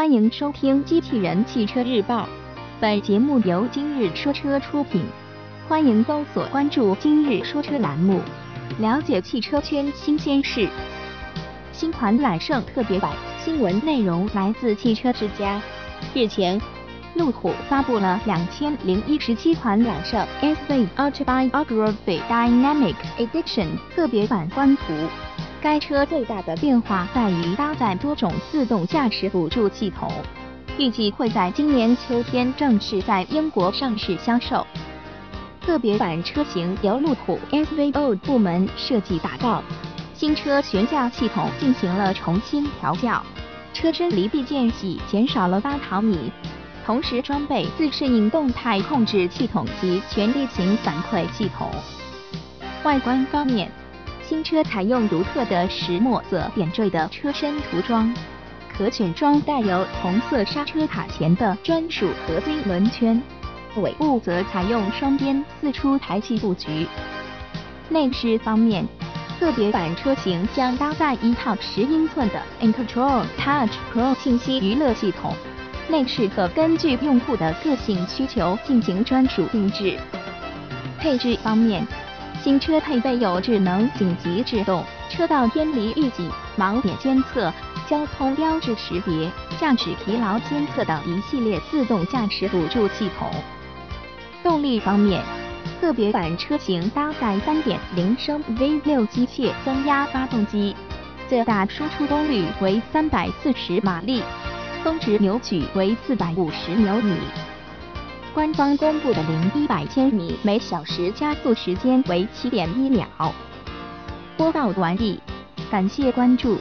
欢迎收听《机器人汽车日报》，本节目由今日说车出品。欢迎搜索关注“今日说车”栏目，了解汽车圈新鲜事。新款揽胜特别版新闻内容来自汽车之家。日前，路虎发布了两千零一十七款揽胜 SV Autobiography Dynamic Edition 特别版官图。该车最大的变化在于搭载多种自动驾驶辅助系统，预计会在今年秋天正式在英国上市销售。特别版车型由路虎 SVO 部门设计打造，新车悬架系统进行了重新调教，车身离地间隙减少了八毫米，同时装备自适应动态控制系统及全地形反馈系统。外观方面，新车采用独特的石墨色点缀的车身涂装，可选装带有红色刹车塔前的专属合金轮圈。尾部则采用双边四出排气布局。内饰方面，特别版车型将搭载一套十英寸的 InControl Touch Pro 信息娱乐系统，内饰可根据用户的个性需求进行专属定制。配置方面，新车配备有智能紧急制动、车道偏离预警、盲点监测、交通标志识别、驾驶疲劳监测等一系列自动驾驶辅助系统。动力方面，特别版车型搭载3.0升 V6 机械增压发动机，最大输出功率为340马力，峰值扭矩为450牛米。官方公布的零一百千米每小时加速时间为七点一秒。播报完毕，感谢关注。